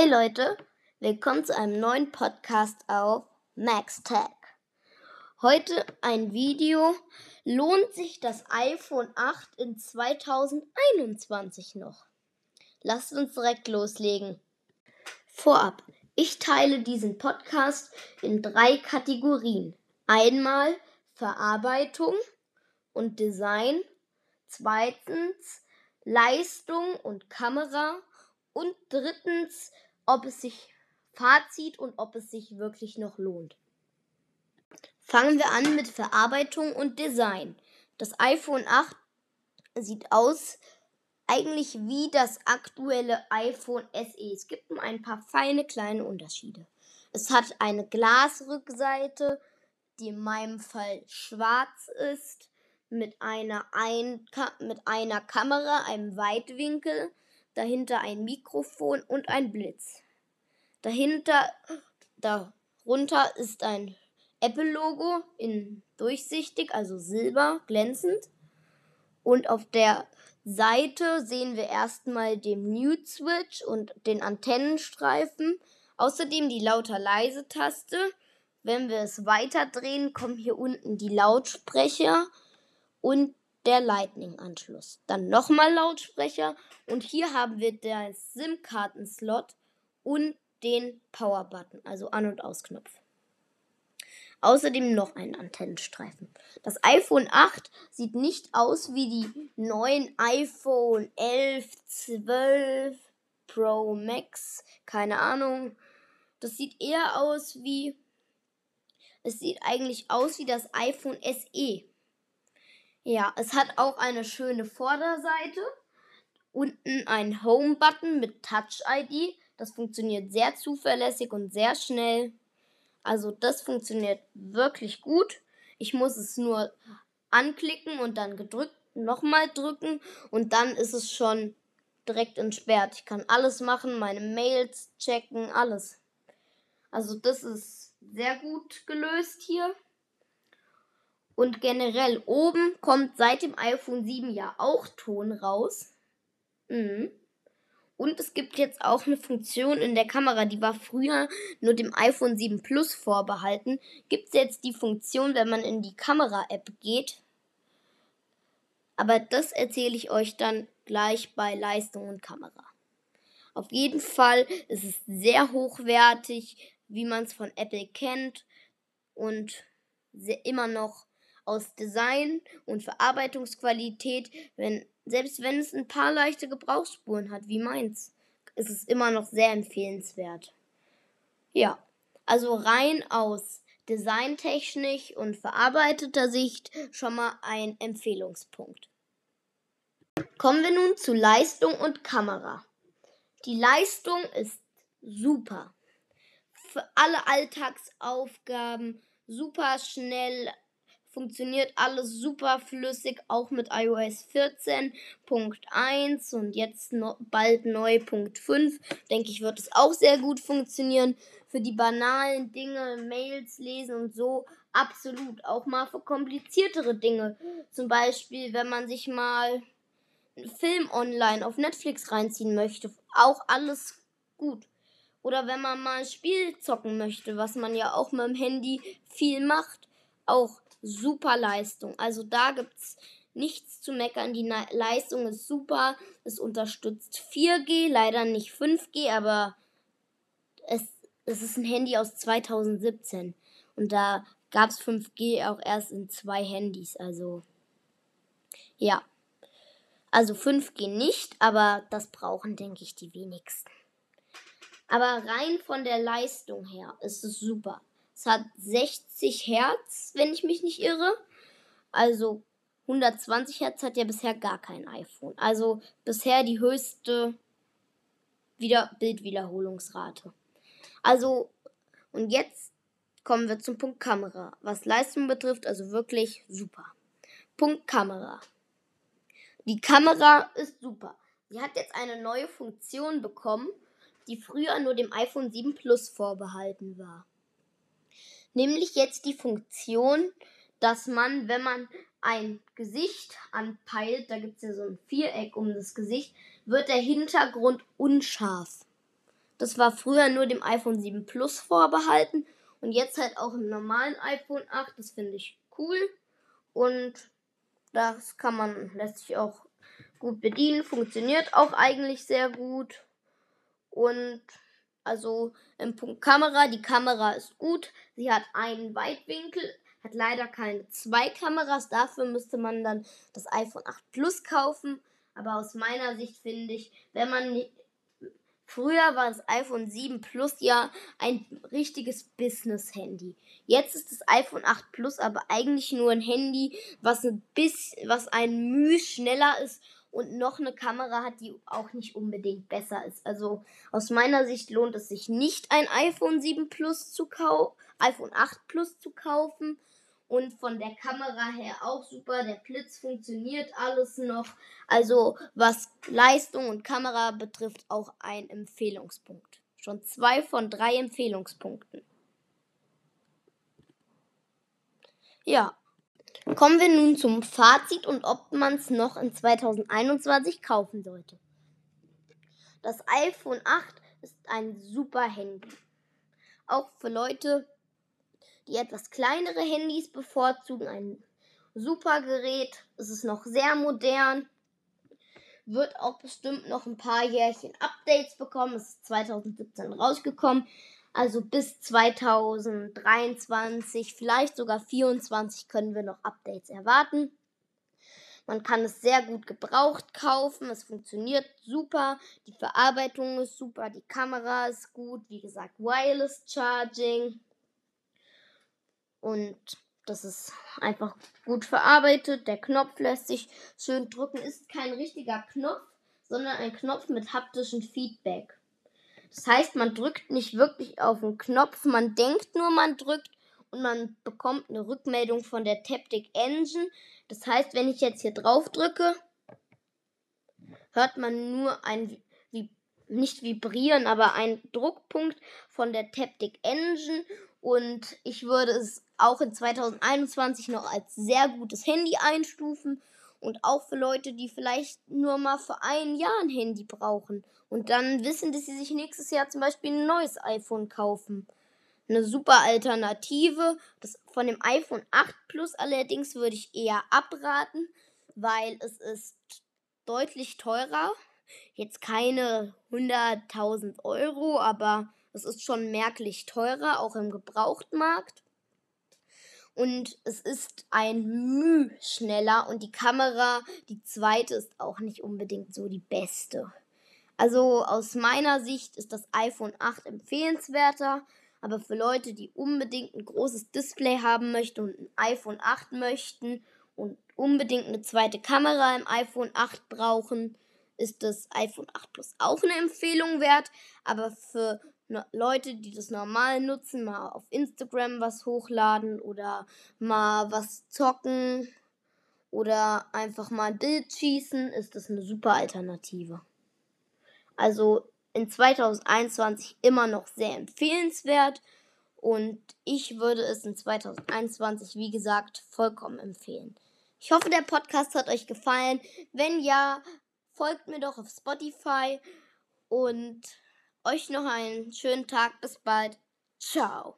Hey Leute, willkommen zu einem neuen Podcast auf MaxTech. Heute ein Video. Lohnt sich das iPhone 8 in 2021 noch? Lasst uns direkt loslegen. Vorab, ich teile diesen Podcast in drei Kategorien. Einmal Verarbeitung und Design, zweitens Leistung und Kamera und drittens ob es sich Fazit und ob es sich wirklich noch lohnt. Fangen wir an mit Verarbeitung und Design. Das iPhone 8 sieht aus eigentlich wie das aktuelle iPhone SE. Es gibt nur ein paar feine kleine Unterschiede. Es hat eine Glasrückseite, die in meinem Fall schwarz ist, mit einer, ein mit einer Kamera, einem Weitwinkel dahinter ein Mikrofon und ein Blitz. Dahinter, darunter ist ein Apple-Logo in durchsichtig, also silber, glänzend. Und auf der Seite sehen wir erstmal den Mute Switch und den Antennenstreifen. Außerdem die Lauter-Leise-Taste. Wenn wir es weiter drehen, kommen hier unten die Lautsprecher und der Lightning-Anschluss. Dann nochmal Lautsprecher und hier haben wir den SIM-Karten-Slot und den Power-Button, also An- und Ausknopf. Außerdem noch ein Antennenstreifen. Das iPhone 8 sieht nicht aus wie die neuen iPhone 11, 12 Pro Max, keine Ahnung. Das sieht eher aus wie es sieht eigentlich aus wie das iPhone SE. Ja, es hat auch eine schöne Vorderseite. Unten ein Home-Button mit Touch-ID. Das funktioniert sehr zuverlässig und sehr schnell. Also das funktioniert wirklich gut. Ich muss es nur anklicken und dann gedrückt, nochmal drücken und dann ist es schon direkt entsperrt. Ich kann alles machen, meine Mails checken, alles. Also das ist sehr gut gelöst hier. Und generell oben kommt seit dem iPhone 7 ja auch Ton raus. Mhm. Und es gibt jetzt auch eine Funktion in der Kamera, die war früher nur dem iPhone 7 Plus vorbehalten. Gibt es jetzt die Funktion, wenn man in die Kamera-App geht. Aber das erzähle ich euch dann gleich bei Leistung und Kamera. Auf jeden Fall ist es sehr hochwertig, wie man es von Apple kennt und immer noch aus Design und Verarbeitungsqualität, wenn, selbst wenn es ein paar leichte Gebrauchsspuren hat, wie meins, ist es immer noch sehr empfehlenswert. Ja, also rein aus designtechnisch und verarbeiteter Sicht schon mal ein Empfehlungspunkt. Kommen wir nun zu Leistung und Kamera. Die Leistung ist super. Für alle Alltagsaufgaben super schnell funktioniert alles super flüssig, auch mit iOS 14.1 und jetzt noch bald neu Punkt 5. Denke ich, wird es auch sehr gut funktionieren. Für die banalen Dinge, Mails lesen und so, absolut. Auch mal für kompliziertere Dinge. Zum Beispiel, wenn man sich mal einen Film online auf Netflix reinziehen möchte. Auch alles gut. Oder wenn man mal ein Spiel zocken möchte, was man ja auch mit dem Handy viel macht. Auch super Leistung. Also da gibt es nichts zu meckern. Die Leistung ist super. Es unterstützt 4G, leider nicht 5G, aber es, es ist ein Handy aus 2017. Und da gab es 5G auch erst in zwei Handys. Also ja. Also 5G nicht, aber das brauchen, denke ich, die wenigsten. Aber rein von der Leistung her ist es super. Es hat 60 Hertz, wenn ich mich nicht irre. Also 120 Hertz hat ja bisher gar kein iPhone. Also bisher die höchste Wieder Bildwiederholungsrate. Also, und jetzt kommen wir zum Punkt Kamera. Was Leistung betrifft, also wirklich super. Punkt Kamera. Die Kamera ist super. Sie hat jetzt eine neue Funktion bekommen, die früher nur dem iPhone 7 Plus vorbehalten war nämlich jetzt die Funktion, dass man, wenn man ein Gesicht anpeilt, da gibt es ja so ein Viereck um das Gesicht, wird der Hintergrund unscharf. Das war früher nur dem iPhone 7 Plus vorbehalten und jetzt halt auch im normalen iPhone 8. Das finde ich cool und das kann man, lässt sich auch gut bedienen, funktioniert auch eigentlich sehr gut und also im Punkt Kamera, die Kamera ist gut, sie hat einen Weitwinkel, hat leider keine zwei Kameras, dafür müsste man dann das iPhone 8 Plus kaufen. Aber aus meiner Sicht finde ich, wenn man Früher war das iPhone 7 Plus ja ein richtiges Business-Handy. Jetzt ist das iPhone 8 Plus aber eigentlich nur ein Handy, was ein bisschen, was ein Mühe schneller ist und noch eine Kamera hat, die auch nicht unbedingt besser ist. Also aus meiner Sicht lohnt es sich nicht, ein iPhone 7 Plus zu kaufen, iPhone 8 Plus zu kaufen, und von der Kamera her auch super. Der Blitz funktioniert alles noch. Also was Leistung und Kamera betrifft, auch ein Empfehlungspunkt. Schon zwei von drei Empfehlungspunkten. Ja, kommen wir nun zum Fazit und ob man es noch in 2021 kaufen sollte. Das iPhone 8 ist ein super Handy. Auch für Leute, die etwas kleinere Handys bevorzugen ein super Gerät. Es ist noch sehr modern. Wird auch bestimmt noch ein paar Jährchen Updates bekommen. Es ist 2017 rausgekommen. Also bis 2023, vielleicht sogar 2024 können wir noch Updates erwarten. Man kann es sehr gut gebraucht kaufen. Es funktioniert super. Die Verarbeitung ist super. Die Kamera ist gut. Wie gesagt, Wireless Charging. Und das ist einfach gut verarbeitet. Der Knopf lässt sich schön drücken. Ist kein richtiger Knopf, sondern ein Knopf mit haptischem Feedback. Das heißt, man drückt nicht wirklich auf den Knopf, man denkt nur, man drückt und man bekommt eine Rückmeldung von der Taptic Engine. Das heißt, wenn ich jetzt hier drauf drücke, hört man nur ein nicht vibrieren, aber ein Druckpunkt von der Taptic Engine und ich würde es auch in 2021 noch als sehr gutes Handy einstufen und auch für Leute, die vielleicht nur mal für ein Jahr ein Handy brauchen und dann wissen, dass sie sich nächstes Jahr zum Beispiel ein neues iPhone kaufen. Eine super Alternative. Das von dem iPhone 8 Plus allerdings würde ich eher abraten, weil es ist deutlich teurer. Jetzt keine 100.000 Euro, aber es ist schon merklich teurer, auch im Gebrauchtmarkt. Und es ist ein Müh schneller und die Kamera, die zweite, ist auch nicht unbedingt so die beste. Also aus meiner Sicht ist das iPhone 8 empfehlenswerter, aber für Leute, die unbedingt ein großes Display haben möchten und ein iPhone 8 möchten und unbedingt eine zweite Kamera im iPhone 8 brauchen, ist das iPhone 8 Plus auch eine Empfehlung wert. Aber für Leute, die das normal nutzen, mal auf Instagram was hochladen oder mal was zocken oder einfach mal ein Bild schießen, ist das eine super Alternative. Also in 2021 immer noch sehr empfehlenswert und ich würde es in 2021, wie gesagt, vollkommen empfehlen. Ich hoffe, der Podcast hat euch gefallen. Wenn ja, folgt mir doch auf Spotify und euch noch einen schönen Tag. Bis bald. Ciao.